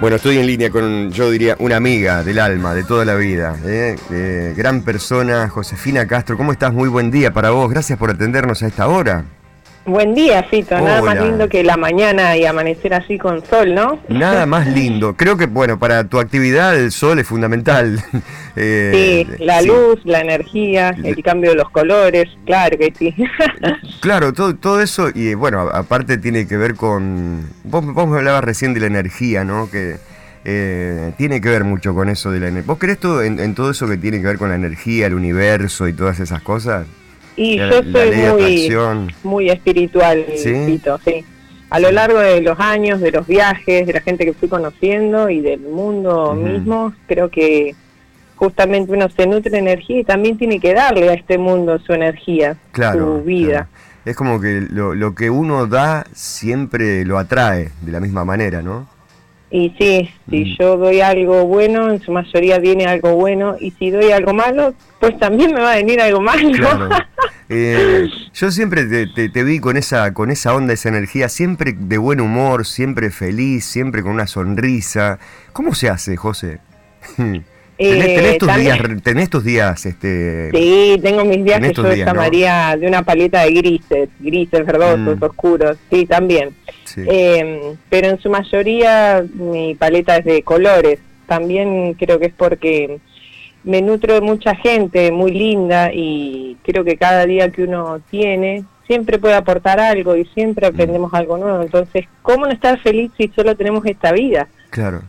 Bueno, estoy en línea con, yo diría, una amiga del alma, de toda la vida. ¿eh? Eh, gran persona, Josefina Castro. ¿Cómo estás? Muy buen día para vos. Gracias por atendernos a esta hora. Buen día, Fito. Nada más lindo que la mañana y amanecer así con sol, ¿no? Nada más lindo. Creo que, bueno, para tu actividad el sol es fundamental. Eh, sí, la luz, la energía, el cambio de los colores, claro que sí. claro, todo, todo eso, y bueno, aparte tiene que ver con... Vos, vos me hablabas recién de la energía, ¿no? Que eh, tiene que ver mucho con eso de la energía. ¿Vos crees todo en todo eso que tiene que ver con la energía, el universo y todas esas cosas? Y yo soy muy, muy espiritual, ¿Sí? sí. A lo largo de los años, de los viajes, de la gente que fui conociendo y del mundo mismo, creo que justamente uno se nutre de energía y también tiene que darle a este mundo su energía, su vida. Es como que lo, lo que uno da siempre lo atrae de la misma manera, ¿no? Y sí, si yo doy algo bueno, en su mayoría viene algo bueno, y si doy algo malo, pues también me va a venir algo malo. Eh, yo siempre te, vi con esa, con esa onda, esa energía, siempre de buen humor, siempre feliz, siempre con una sonrisa. ¿Cómo se hace, José? ¿Tenés, tus días, ¿Tenés tus días? Este, sí, tengo mis días que yo llamaría de una paleta de grises, grises verdosos, mm. oscuros, sí, también. Em, pero en su mayoría mi paleta es de colores. También creo que es porque me nutro de mucha gente muy linda y creo que cada día que uno tiene siempre puede aportar algo y siempre mm. aprendemos algo nuevo. Entonces, ¿cómo no estar feliz si solo tenemos esta vida? Claro.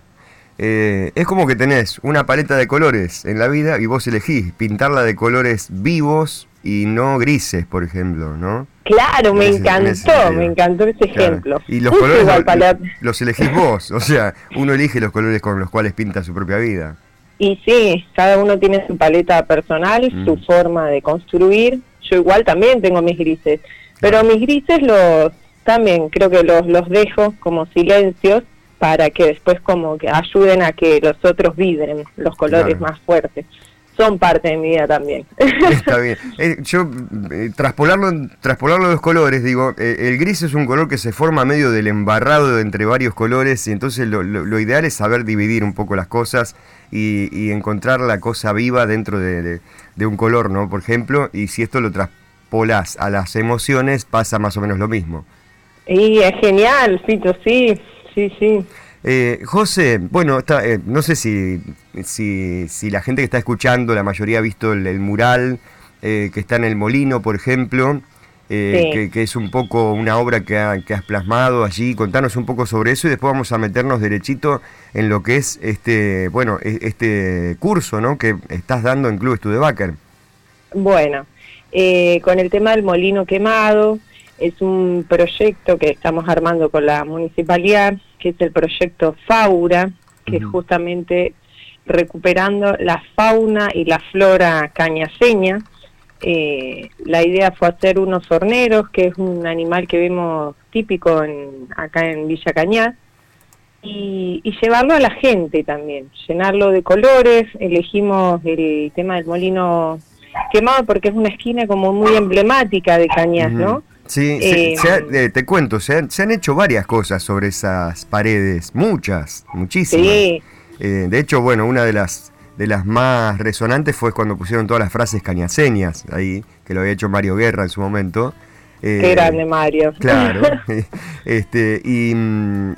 Eh, es como que tenés una paleta de colores en la vida y vos elegís pintarla de colores vivos y no grises, por ejemplo, ¿no? Claro, me encantó, me encantó ese ejemplo. Y los colores los elegís vos, o sea, uno elige los colores con los cuales pinta su propia vida. Y sí, cada uno tiene su paleta personal, su mm. forma de construir. Yo igual también tengo mis grises, pero mis grises los también creo que los, los dejo como silencios para que después como que ayuden a que los otros vibren los colores más fuertes. Son parte de mi vida también. Está bien. Eh, yo, eh, traspolarlo, traspolarlo los colores, digo, eh, el gris es un color que se forma medio del embarrado entre varios colores y entonces lo, lo, ideal es saber dividir un poco las cosas y, encontrar la cosa viva dentro de, de, un color, ¿no? Por ejemplo, y si esto lo traspolas a las emociones, pasa más o menos lo mismo. Y es genial, Fito, sí sí, sí. Eh, José, bueno, está, eh, no sé si, si, si, la gente que está escuchando, la mayoría ha visto el, mural eh, que está en el Molino, por ejemplo, que, es un poco una obra que, que, has plasmado allí. Contanos un poco sobre eso y después vamos a meternos derechito en lo que es este, bueno, e, este curso ¿no? que estás dando en Club Studebaker. Bueno, con el tema del molino quemado, es un proyecto que estamos armando con la municipalidad, que es el proyecto Faura, que es justamente recuperando la fauna y la flora cañaseña. Eh, la idea fue hacer unos horneros, que es un animal que vemos típico en, acá en Villa Cañá, y, y, llevarlo a la gente también, llenarlo de colores. Elegimos el tema del molino quemado porque es una esquina como muy emblemática de Cañas, ¿no? Sí, eh, eh, te cuento, se han, se han, hecho varias cosas sobre esas paredes, muchas, muchísimas. Sí. Eh, de hecho, bueno, una de las de las más resonantes fue cuando pusieron todas las frases cañaseñas ahí, que lo había hecho Mario Guerra en su momento. Qué grande Mario. Claro. este, y,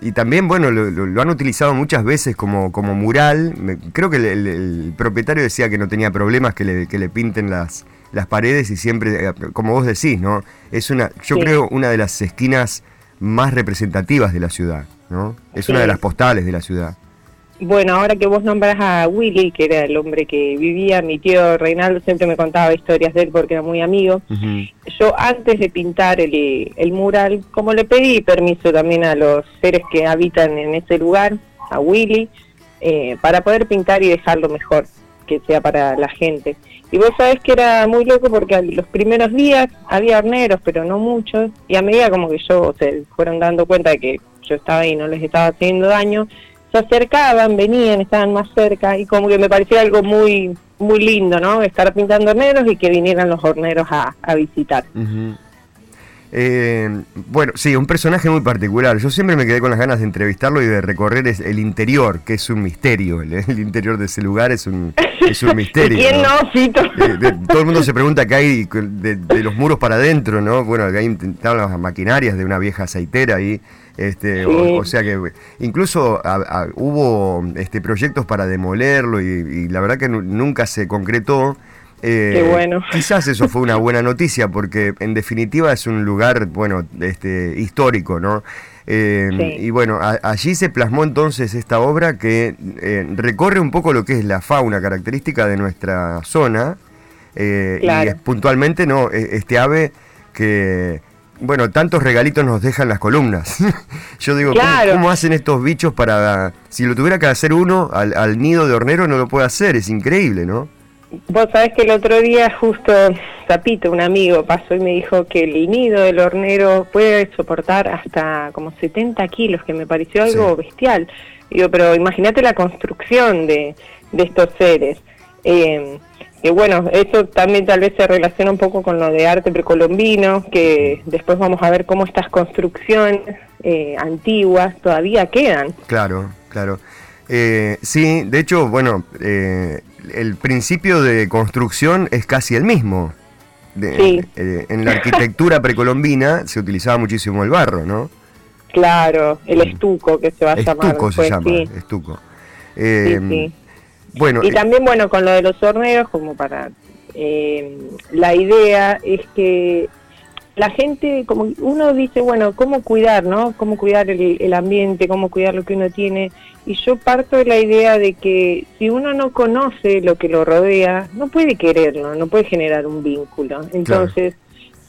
y, también, bueno, lo, han utilizado muchas veces como, como mural. Creo que el, propietario decía que no tenía problemas que le, que le pinten las, las paredes y siempre, eh, como vos decís, ¿no? Es una, yo creo, una de las esquinas más representativas de la ciudad, ¿no? Es una de las postales de la ciudad. Bueno, ahora que vos nombras a Willy, que era el hombre que vivía, mi tío Reinaldo siempre me contaba historias de él porque era muy amigo. Yo antes de pintar el, el, mural, como le pedí permiso también a los seres que habitan en ese lugar, a Willy, eh, para poder pintar y dejarlo mejor, que sea para la gente. Y vos sabés que era muy loco porque los primeros días había horneros, pero no muchos, y a medida como que yo se fueron dando cuenta de que yo estaba ahí y no les estaba haciendo daño, se acercaban, venían, estaban más cerca, y como que me parecía algo muy muy lindo, ¿no? Estar pintando horneros y que vinieran los horneros a, visitar. Eh, bueno, sí, un personaje muy particular. Yo siempre me quedé con las ganas de entrevistarlo y de recorrer el interior, que es un misterio. El, interior de ese lugar es un, es un misterio. ¿Quién no, todo el mundo se pregunta qué hay de, los muros para adentro, ¿no? Bueno, acá estaban las maquinarias de una vieja aceitera ahí. Este, o, sea que incluso hubo este, proyectos para demolerlo y, la verdad que nunca se concretó. Eh, bueno. Quizás eso fue una buena noticia porque en definitiva es un lugar, bueno, este, histórico, ¿no? Eh, y bueno, allí se plasmó entonces esta obra que eh, recorre un poco lo que es la fauna característica de nuestra zona. Y puntualmente, ¿no? E, este ave que, bueno, tantos regalitos nos dejan las columnas. Yo digo, ¿cómo, hacen estos bichos para... Si lo tuviera que hacer uno al, al nido de hornero no lo puede hacer, es increíble, ¿no? Vos sabés que el otro día justo Zapito, un amigo, pasó y me dijo que el nido del hornero puede soportar hasta como 70 kilos, que me pareció algo bestial. Digo, pero imagínate la construcción de, de estos seres. Eh, que bueno, eso también tal vez se relaciona un poco con lo de arte precolombino, que después vamos a ver cómo estas construcciones eh, antiguas todavía quedan. Claro, claro. Eh, sí, de hecho, bueno, eh, el principio de construcción es casi el mismo. Eh, en la arquitectura precolombina se utilizaba muchísimo el barro, ¿no? Claro, el estuco que se va a llamar. Estuco se llama, estuco. Eh, bueno, y también, bueno, con lo de los horneros, como para... Eh, la idea es que la gente, como uno dice, bueno, ¿cómo cuidar, no? ¿Cómo cuidar el, ambiente, cómo cuidar lo que uno tiene? Y yo parto de la idea de que si uno no conoce lo que lo rodea, no puede quererlo, no puede generar un vínculo. Entonces,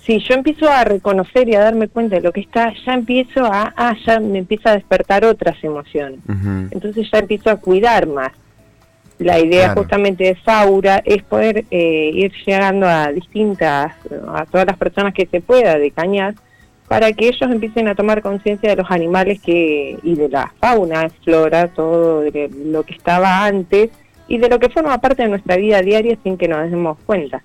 si yo empiezo a reconocer y a darme cuenta de lo que está, ya empiezo a, ah, ya me empieza a despertar otras emociones. Entonces ya empiezo a cuidar más. La idea justamente de Saura es poder eh, ir llegando a distintas, a todas las personas que se pueda de Cañas, para que ellos empiecen a tomar conciencia de los animales que y de la fauna, flora, todo de lo que estaba antes y de lo que forma parte de nuestra vida diaria sin que nos demos cuenta.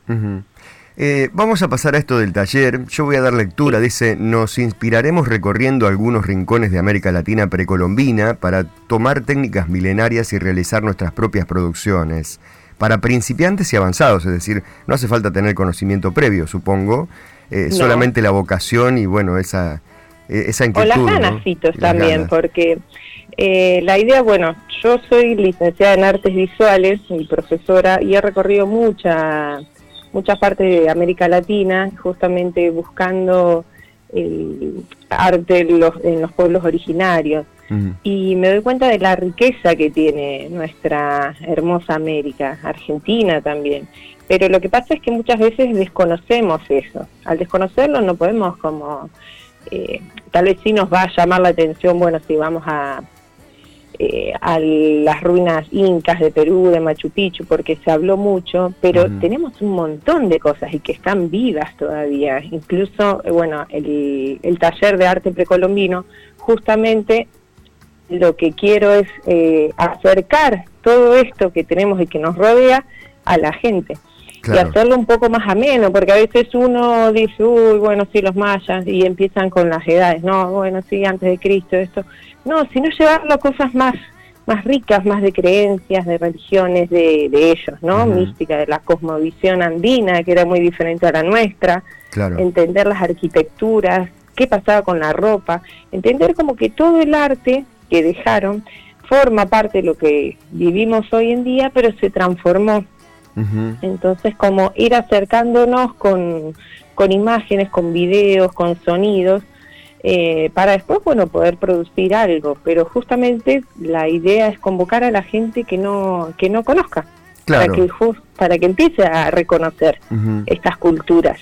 Eh, vamos a pasar a esto del taller. Yo voy a dar lectura. Dice, nos inspiraremos recorriendo algunos rincones de América Latina precolombina para tomar técnicas milenarias y realizar nuestras propias producciones. Para principiantes y avanzados, es decir, no hace falta tener conocimiento previo, supongo, eh, solamente la vocación y bueno, esa, eh, esa inquietud. O las ganas, también, porque la idea, bueno, yo soy licenciada en artes visuales y profesora y he recorrido mucha muchas partes de América Latina, justamente buscando el arte en los, en los pueblos originarios. Y me doy cuenta de la riqueza que tiene nuestra hermosa América, Argentina también. Pero lo que pasa es que muchas veces desconocemos eso. Al desconocerlo no podemos como... Eh, tal vez sí nos va a llamar la atención, bueno, si vamos a eh, a las ruinas incas de Perú, de Machu Picchu, porque se habló mucho, pero tenemos un montón de cosas y que están vivas todavía. Incluso, eh, bueno, el, taller de arte precolombino, justamente lo que quiero es eh, acercar todo esto que tenemos y que nos rodea a la gente. Y hacerlo un poco más ameno, porque a veces uno dice, uy, bueno, sí, los mayas, y empiezan con las edades, no, bueno, sí, antes de Cristo, esto. No, sino llevarlo a cosas más más ricas, más de creencias, de religiones de, ellos, ¿no? Mística, de la cosmovisión andina, que era muy diferente a la nuestra, entender las arquitecturas, qué pasaba con la ropa, entender como que todo el arte que dejaron forma parte de lo que vivimos hoy en día, pero se transformó. Entonces, como ir acercándonos con, con imágenes, con videos, con sonidos, eh, para después, bueno, poder producir algo. Pero justamente la idea es convocar a la gente que no, que no conozca, para, que, para que empiece a reconocer estas culturas.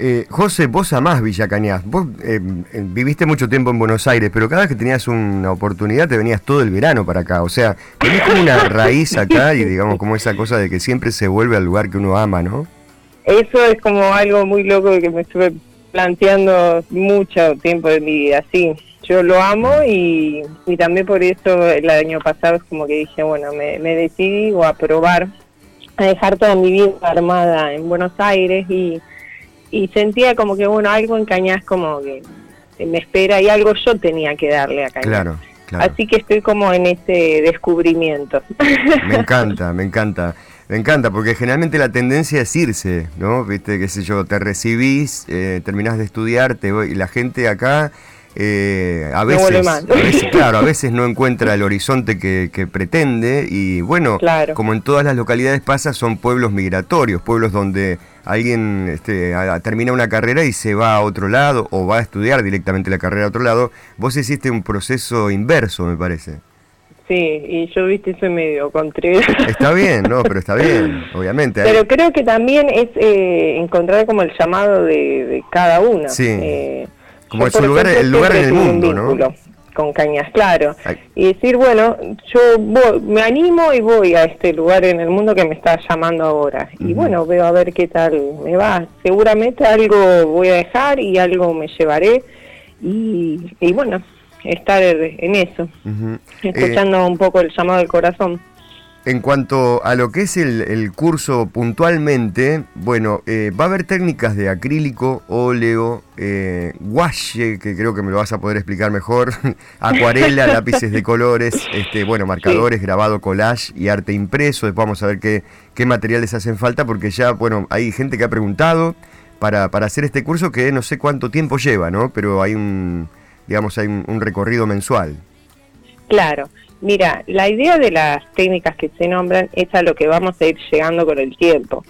Eh, José, vos amás Villa Cañas. Vos eh, viviste mucho tiempo en Buenos Aires, pero cada vez que tenías una oportunidad te venías todo el verano para acá. O sea, tenés como una raíz acá y digamos como esa cosa de que siempre se vuelve al lugar que uno ama, ¿no? Eso es como algo muy loco que me estuve planteando mucho tiempo de mi vida, sí. Yo lo amo y, y también por eso el año pasado es como que dije, bueno, me, me decidí a probar a dejar toda mi vida armada en Buenos Aires y, y sentía como que, bueno, algo en Cañas como que me espera y algo yo tenía que darle a Cañas. Claro. Claro. Así que estoy como en ese descubrimiento. Me encanta, me encanta. Me encanta, porque generalmente la tendencia es irse, ¿no? Viste, qué sé yo, te recibís, eh, terminás de estudiar, te voy, y la gente acá eh, a, veces, claro, a veces no encuentra el horizonte que, pretende y bueno, como en todas las localidades pasa, son pueblos migratorios, pueblos donde alguien este, termina una carrera y se va a otro lado o va a estudiar directamente la carrera a otro lado. Vos hiciste un proceso inverso, me parece. Sí, y yo viste soy medio contreras. Está bien, no, pero está bien, obviamente. Pero creo que también es eh, encontrar como el llamado de, cada uno. Sí. Eh, como es lugar, el lugar en el mundo, ¿no? Con Cañas, claro. Y decir, bueno, yo me animo y voy a este lugar en el mundo que me está llamando ahora. Y bueno, veo a ver qué tal me va. Seguramente algo voy a dejar y algo me llevaré. Y, y bueno, estar en eso, escuchando un poco el llamado del corazón. En cuanto a lo que es el, curso puntualmente, bueno, eh, va a haber técnicas de acrílico, óleo, eh, que creo que me lo vas a poder explicar mejor, acuarela, lápices de colores, este, bueno, marcadores, grabado, collage y arte impreso. Después vamos a ver qué, qué materiales hacen falta, porque ya, bueno, hay gente que ha preguntado para, para hacer este curso que no sé cuánto tiempo lleva, ¿no? Pero hay un, digamos, hay un recorrido mensual. Claro. Mira, la idea de las técnicas que se nombran es a lo que vamos a ir llegando con el tiempo.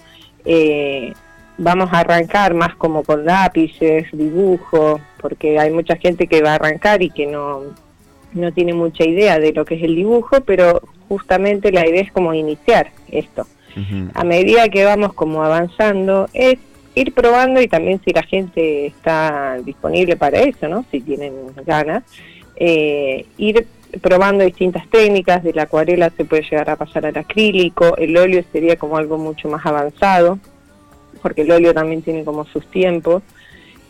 Eh, vamos a arrancar más como con lápices, dibujo, porque hay mucha gente que va a arrancar y que no, no tiene mucha idea de lo que es el dibujo, pero justamente la idea es como iniciar esto. A medida que vamos como avanzando, es ir probando y también si la gente está disponible para eso, ¿no? Si tienen ganas, eh, ir probando distintas técnicas, de la acuarela se puede llegar a pasar al acrílico, el óleo sería como algo mucho más avanzado, porque el óleo también tiene como sus tiempos,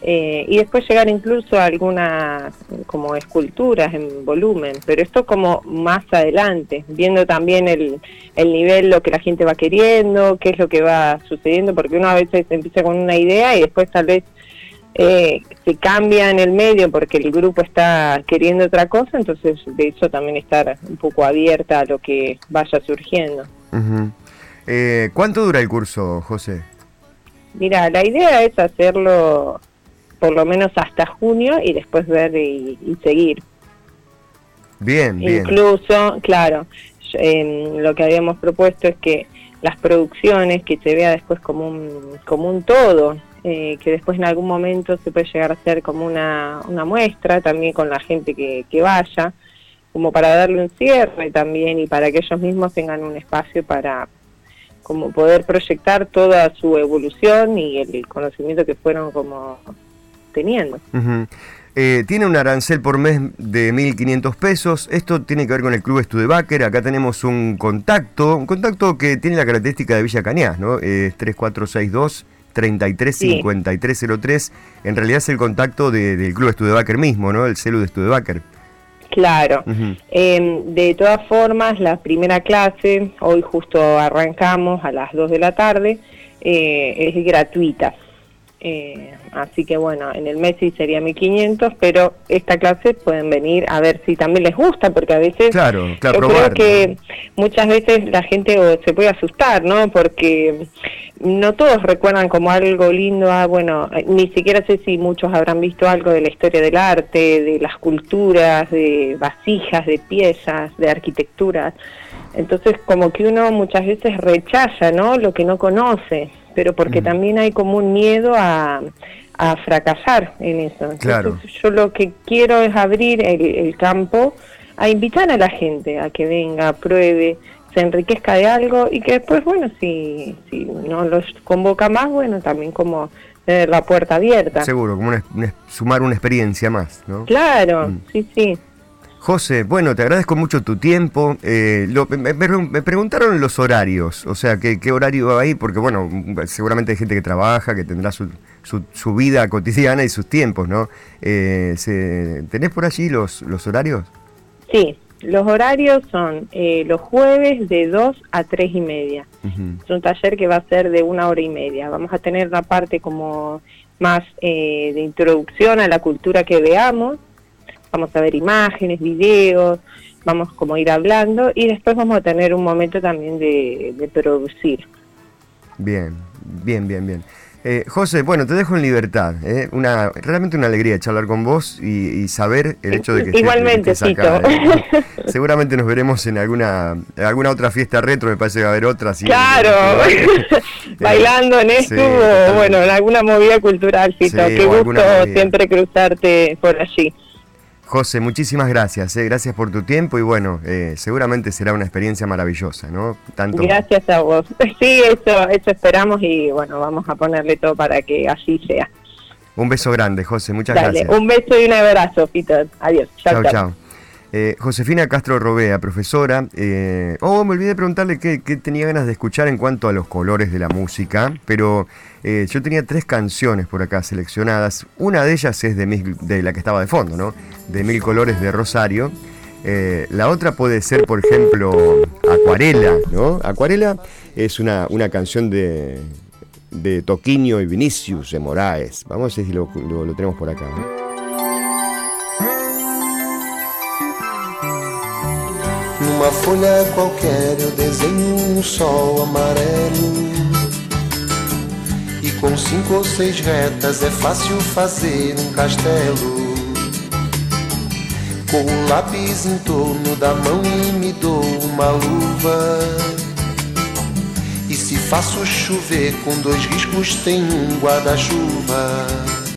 eh, y después llegar incluso a algunas como esculturas en volumen, pero esto como más adelante, viendo también el, el nivel, lo que la gente va queriendo, qué es lo que va sucediendo, porque uno a veces empieza con una idea y después tal vez eh, se cambia en el medio porque el grupo está queriendo otra cosa, entonces de eso también estar un poco abierta a lo que vaya surgiendo. Eh, ¿Cuánto dura el curso, José? Mira, la idea es hacerlo por lo menos hasta junio y después ver y, seguir. Bien, bien. Incluso, claro, lo que habíamos propuesto es que las producciones, que se vea después como un, como un todo, eh, que después en algún momento se puede llegar a hacer como una, una muestra también con la gente que, que vaya, como para darle un cierre también y para que ellos mismos tengan un espacio para como poder proyectar toda su evolución y el conocimiento que fueron como teniendo. Eh, tiene un arancel por mes de 1.500 pesos. Esto tiene que ver con el Club Studebaker. Acá tenemos un contacto, un contacto que tiene la característica de Villa Cañas, ¿no? Es 3462 335303, en realidad es el contacto del Club Studebaker mismo, ¿no? El celu de Studebaker. Claro. Em, de todas formas, la primera clase, hoy justo arrancamos a las 2 de la tarde, eh, es gratuita. Eh, así que bueno, en el mes sí sería 1500, pero esta clase pueden venir a ver si también les gusta, porque a veces claro, claro, yo creo que muchas veces la gente se puede asustar, ¿no? Porque no todos recuerdan como algo lindo, ah, bueno, ni siquiera sé si muchos habrán visto algo de la historia del arte, de las culturas, de vasijas, de piezas, de arquitecturas. Entonces como que uno muchas veces rechaza, ¿no? Lo que no conoce pero porque también hay como un miedo a, fracasar en eso. Entonces, yo lo que quiero es abrir el, campo a invitar a la gente a que venga, pruebe, se enriquezca de algo y que después, bueno, si, si no los convoca más, bueno, también como tener la puerta abierta. Seguro, como sumar una experiencia más, ¿no? Claro, mm. sí, sí. José, bueno, te agradezco mucho tu tiempo. Eh, me, preguntaron los horarios, o sea, ¿qué, ¿qué, horario va ahí? Porque, bueno, seguramente hay gente que trabaja, que tendrá su, su, vida cotidiana y sus tiempos, ¿no? Eh, ¿Tenés por allí los, los horarios? Sí, Los horarios son eh, los jueves de 2 a 3 y media. Es un taller que va a ser de una hora y media. Vamos a tener una parte como más eh, de introducción a la cultura que veamos. Vamos a ver imágenes, videos, vamos como a ir hablando y después vamos a tener un momento también de, de producir. Bien, bien, bien, bien. Eh, José, bueno, te dejo en libertad. ¿eh? Una, realmente una alegría charlar con vos y, saber el hecho de que Igualmente, estés acá, ¿eh? Seguramente nos veremos en alguna alguna otra fiesta retro, me parece que va a haber otra. claro, bailando en esto o bueno, en alguna movida cultural, Fito. Qué gusto siempre cruzarte por allí. José, muchísimas gracias, eh, gracias por tu tiempo y bueno, eh, seguramente será una experiencia maravillosa, ¿no? Tanto... Gracias a vos. Sí, eso, eso esperamos y bueno, vamos a ponerle todo para que así sea. Un beso grande, José, muchas gracias. Un beso y un abrazo, Peter. Adiós. Chao, chao. Eh, Josefina Castro Robea, profesora. Eh, oh, me olvidé de preguntarle qué, tenía ganas de escuchar en cuanto a los colores de la música, pero eh, yo tenía tres canciones por acá seleccionadas. Una de ellas es de, de la que estaba de fondo, ¿no? De Mil Colores de Rosario. la otra puede ser, por ejemplo, Acuarela, ¿no? Acuarela es una, una canción de, de Toquinho y Vinicius de Moraes. Vamos a ver si lo, tenemos por acá. ¿no? Folha desenho um sol amarelo. Com cinco ou seis retas é fácil fazer um castelo. Com o lápis em torno da mão e me dou uma luva. E se faço chover com dois riscos tem um guarda-chuva.